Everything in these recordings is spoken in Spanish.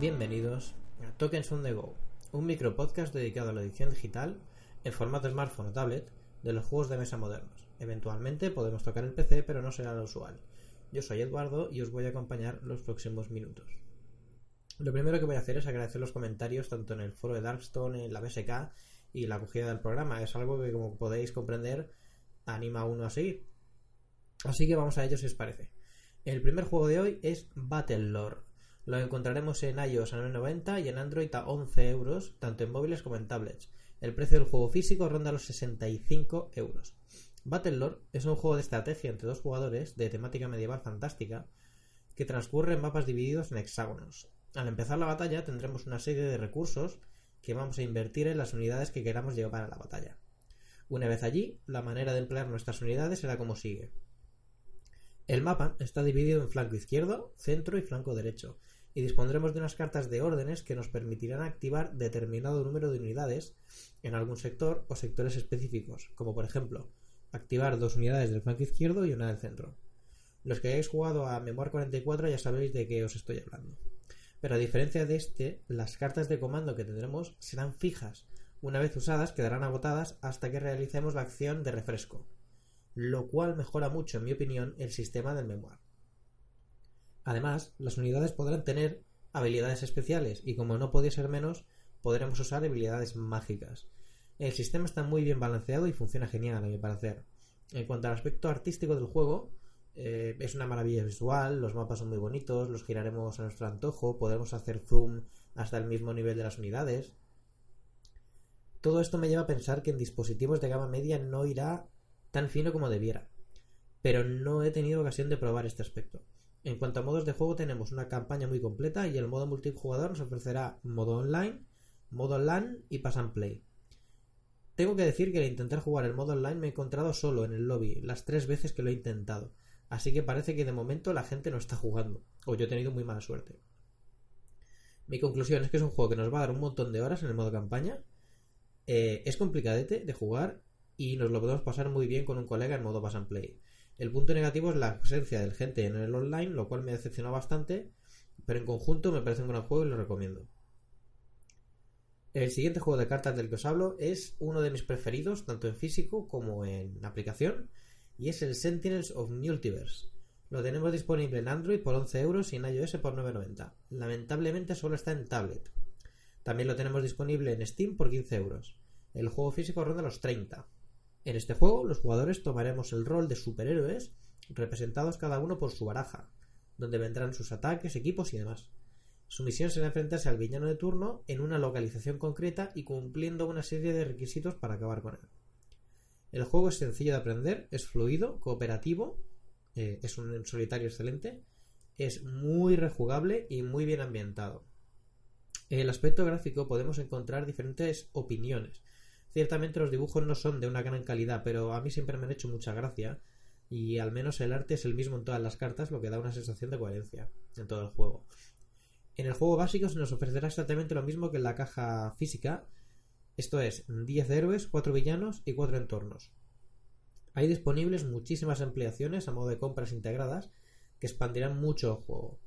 Bienvenidos a Tokens on the Go, un micro podcast dedicado a la edición digital en formato smartphone o tablet de los juegos de mesa modernos. Eventualmente podemos tocar el PC, pero no será lo usual. Yo soy Eduardo y os voy a acompañar los próximos minutos. Lo primero que voy a hacer es agradecer los comentarios tanto en el foro de Darkstone, en la BSK y la acogida del programa. Es algo que, como podéis comprender, anima a uno a seguir. Así que vamos a ello si os parece. El primer juego de hoy es Battlelore. Lo encontraremos en iOS a 9.90 y en Android a 11 euros, tanto en móviles como en tablets. El precio del juego físico ronda los 65 euros. Battlelore es un juego de estrategia entre dos jugadores de temática medieval fantástica que transcurre en mapas divididos en hexágonos. Al empezar la batalla tendremos una serie de recursos que vamos a invertir en las unidades que queramos llevar a la batalla. Una vez allí, la manera de emplear nuestras unidades será como sigue. El mapa está dividido en flanco izquierdo, centro y flanco derecho, y dispondremos de unas cartas de órdenes que nos permitirán activar determinado número de unidades en algún sector o sectores específicos, como por ejemplo activar dos unidades del flanco izquierdo y una del centro. Los que hayáis jugado a Memoir 44 ya sabéis de qué os estoy hablando. Pero a diferencia de este, las cartas de comando que tendremos serán fijas. Una vez usadas quedarán agotadas hasta que realicemos la acción de refresco, lo cual mejora mucho, en mi opinión, el sistema del Memoir. Además, las unidades podrán tener habilidades especiales y como no podía ser menos, podremos usar habilidades mágicas. El sistema está muy bien balanceado y funciona genial, a mi parecer. En cuanto al aspecto artístico del juego, eh, es una maravilla visual, los mapas son muy bonitos, los giraremos a nuestro antojo, podemos hacer zoom hasta el mismo nivel de las unidades. Todo esto me lleva a pensar que en dispositivos de gama media no irá tan fino como debiera, pero no he tenido ocasión de probar este aspecto. En cuanto a modos de juego, tenemos una campaña muy completa y el modo multijugador nos ofrecerá modo online, modo LAN y pass and play. Tengo que decir que al intentar jugar el modo online me he encontrado solo en el lobby las tres veces que lo he intentado, así que parece que de momento la gente no está jugando, o yo he tenido muy mala suerte. Mi conclusión es que es un juego que nos va a dar un montón de horas en el modo campaña, eh, es complicadete de jugar y nos lo podemos pasar muy bien con un colega en modo pass and play. El punto negativo es la ausencia del gente en el online, lo cual me decepcionó bastante, pero en conjunto me parece un gran juego y lo recomiendo. El siguiente juego de cartas del que os hablo es uno de mis preferidos, tanto en físico como en aplicación, y es el Sentinels of Multiverse. Lo tenemos disponible en Android por 11 euros y en iOS por 9,90. Lamentablemente solo está en tablet. También lo tenemos disponible en Steam por 15 euros. El juego físico ronda los 30. En este juego, los jugadores tomaremos el rol de superhéroes, representados cada uno por su baraja, donde vendrán sus ataques, equipos y demás. Su misión será enfrentarse al villano de turno en una localización concreta y cumpliendo una serie de requisitos para acabar con él. El juego es sencillo de aprender, es fluido, cooperativo, eh, es un solitario excelente, es muy rejugable y muy bien ambientado. En el aspecto gráfico podemos encontrar diferentes opiniones, Ciertamente los dibujos no son de una gran calidad, pero a mí siempre me han hecho mucha gracia y al menos el arte es el mismo en todas las cartas, lo que da una sensación de coherencia en todo el juego. En el juego básico se nos ofrecerá exactamente lo mismo que en la caja física, esto es 10 héroes, 4 villanos y 4 entornos. Hay disponibles muchísimas ampliaciones a modo de compras integradas que expandirán mucho el juego.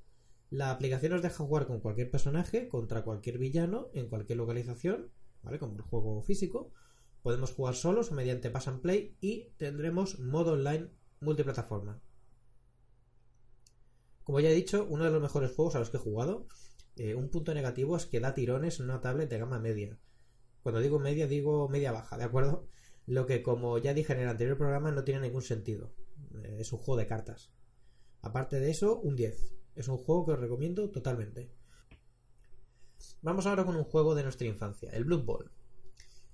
La aplicación os deja jugar con cualquier personaje, contra cualquier villano, en cualquier localización ¿vale? Como el juego físico. Podemos jugar solos o mediante Pass and Play y tendremos modo online multiplataforma. Como ya he dicho, uno de los mejores juegos a los que he jugado. Eh, un punto negativo es que da tirones en una tablet de gama media. Cuando digo media, digo media baja, ¿de acuerdo? Lo que, como ya dije en el anterior programa, no tiene ningún sentido. Eh, es un juego de cartas. Aparte de eso, un 10. Es un juego que os recomiendo totalmente. Vamos ahora con un juego de nuestra infancia, el Blood Bowl.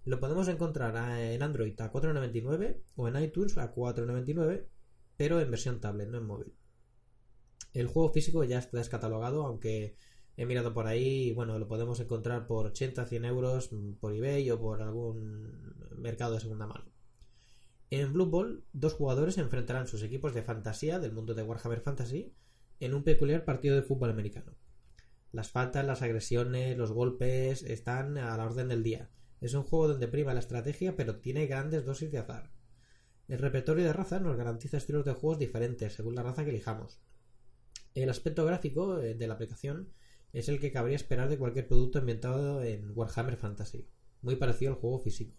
Lo podemos encontrar en Android a 4.99 o en iTunes a 4.99, pero en versión tablet, no en móvil. El juego físico ya está descatalogado, aunque he mirado por ahí, bueno, lo podemos encontrar por 80, 100 euros por eBay o por algún mercado de segunda mano. En Blue Ball, dos jugadores enfrentarán sus equipos de fantasía del mundo de Warhammer Fantasy en un peculiar partido de fútbol americano. Las faltas, las agresiones, los golpes están a la orden del día. Es un juego donde prima la estrategia, pero tiene grandes dosis de azar. El repertorio de razas nos garantiza estilos de juegos diferentes según la raza que elijamos. El aspecto gráfico eh, de la aplicación es el que cabría esperar de cualquier producto ambientado en Warhammer Fantasy, muy parecido al juego físico.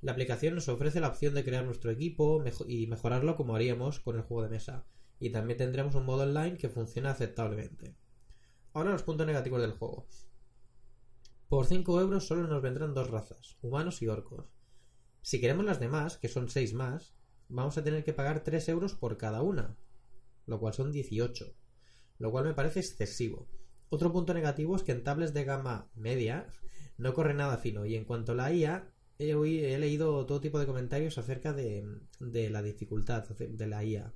La aplicación nos ofrece la opción de crear nuestro equipo y mejorarlo como haríamos con el juego de mesa, y también tendremos un modo online que funciona aceptablemente. Ahora los puntos negativos del juego. Por 5 euros solo nos vendrán dos razas, humanos y orcos. Si queremos las demás, que son 6 más, vamos a tener que pagar 3 euros por cada una, lo cual son 18, lo cual me parece excesivo. Otro punto negativo es que en tablets de gama media no corre nada fino y en cuanto a la IA he, leído todo tipo de comentarios acerca de, de la dificultad de la IA.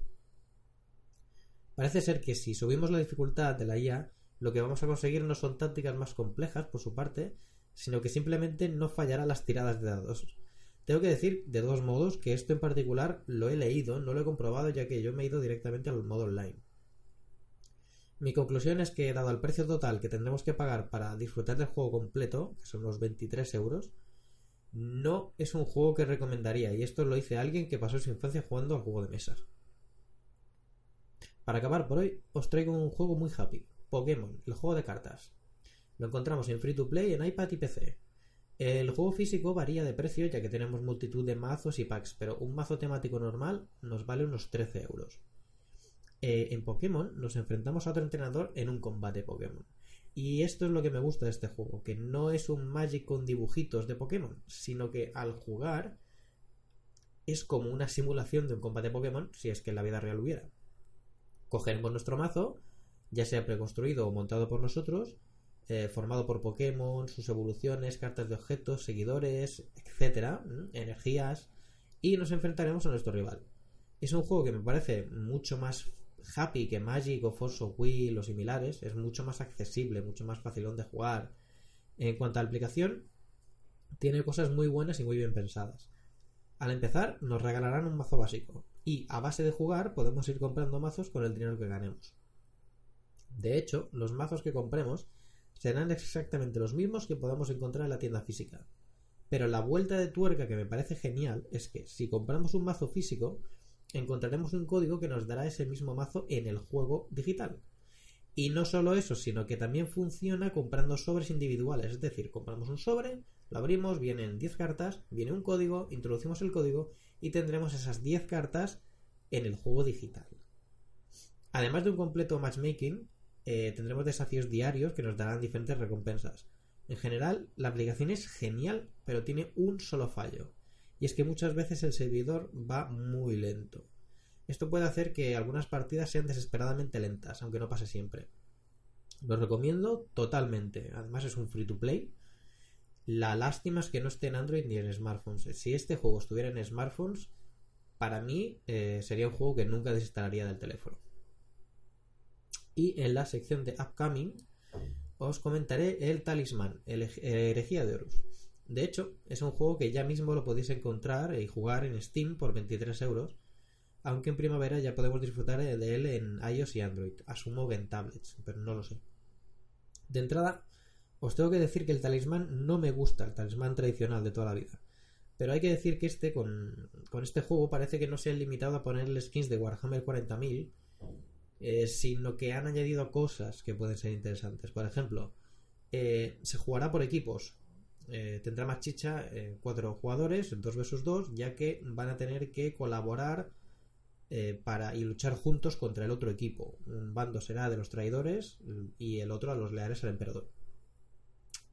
Parece ser que si subimos la dificultad de la IA lo que vamos a conseguir no son tácticas más complejas por su parte, sino que simplemente no fallará las tiradas de dados. Tengo que decir, de dos modos, que esto en particular lo he leído, no lo he comprobado ya que yo me he ido directamente al modo online. Mi conclusión es que, dado el precio total que tendremos que pagar para disfrutar del juego completo, que son los 23 euros, no es un juego que recomendaría, y esto lo dice alguien que pasó su infancia jugando al juego de mesas. Para acabar por hoy, os traigo un juego muy happy, Pokémon, el juego de cartas. Lo encontramos en free to play en iPad y PC. El juego físico varía de precio ya que tenemos multitud de mazos y packs, pero un mazo temático normal nos vale unos 13 euros. Eh, en Pokémon nos enfrentamos a otro entrenador en un combate Pokémon. Y esto es lo que me gusta de este juego, que no es un Magic con dibujitos de Pokémon, sino que al jugar es como una simulación de un combate Pokémon si es que en la vida real hubiera. Cogeremos nuestro mazo, ya sea preconstruido o montado por nosotros, eh, formado por Pokémon, sus evoluciones, cartas de objetos, seguidores, etcétera, energías, y nos enfrentaremos a nuestro rival. Es un juego que me parece mucho más happy que Magic o Force of Will o similares, es mucho más accesible, mucho más fácil de jugar. En cuanto a la aplicación, tiene cosas muy buenas y muy bien pensadas. Al empezar, nos regalarán un mazo básico, y a base de jugar podemos ir comprando mazos con el dinero que ganemos. De hecho, los mazos que compremos serán exactamente los mismos que podamos encontrar en la tienda física. Pero la vuelta de tuerca que me parece genial es que si compramos un mazo físico, encontraremos un código que nos dará ese mismo mazo en el juego digital. Y no solo eso, sino que también funciona comprando sobres individuales. Es decir, compramos un sobre, lo abrimos, vienen 10 cartas, viene un código, introducimos el código y tendremos esas 10 cartas en el juego digital. Además de un completo matchmaking, eh, tendremos desafíos diarios que nos darán diferentes recompensas. En general, la aplicación es genial, pero tiene un solo fallo. Y es que muchas veces el servidor va muy lento. Esto puede hacer que algunas partidas sean desesperadamente lentas, aunque no pase siempre. Lo recomiendo totalmente. Además es un free to play. La lástima es que no esté en Android ni en smartphones. Si este juego estuviera en smartphones, para mí eh, sería un juego que nunca desinstalaría del teléfono. Y en la sección de Upcoming os comentaré el Talismán, el herejía de Horus. De hecho, es un juego que ya mismo lo podéis encontrar y jugar en Steam por 23 euros, aunque en primavera ya podemos disfrutar de él en iOS y Android. Asumo que en tablets, pero no lo sé. De entrada, os tengo que decir que el talismán no me gusta, el talismán tradicional de toda la vida. Pero hay que decir que este, con, este juego, parece que no se ha limitado a ponerle skins de Warhammer 40.000, eh, sino que han añadido cosas que pueden ser interesantes. Por ejemplo, eh, se jugará por equipos. Eh, tendrá más chicha cuatro jugadores, dos versus dos, ya que van a tener que colaborar para y luchar juntos contra el otro equipo. Un bando será de los traidores y el otro a los leales al emperador.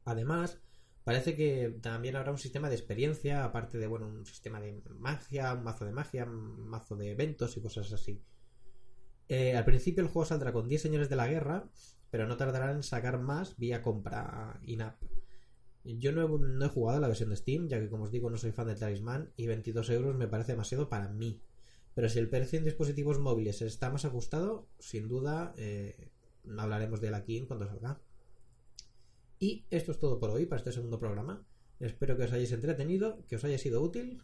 Además, parece que también habrá un sistema de experiencia, aparte de bueno, un sistema de magia, un mazo de magia, un mazo de eventos y cosas así. Eh, al principio el juego saldrá con 10 señores de la guerra, pero no tardarán en sacar más vía compra in-app. Yo no he, jugado la versión de Steam, ya que como os digo no soy fan del Talisman y 22 euros me parece demasiado para mí. Pero si el precio en dispositivos móviles está más ajustado, sin duda eh, hablaremos de él aquí en cuanto salga. Y esto es todo por hoy para este segundo programa. Espero que os hayáis entretenido, que os haya sido útil.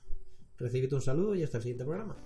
Recibid un saludo y hasta el siguiente programa.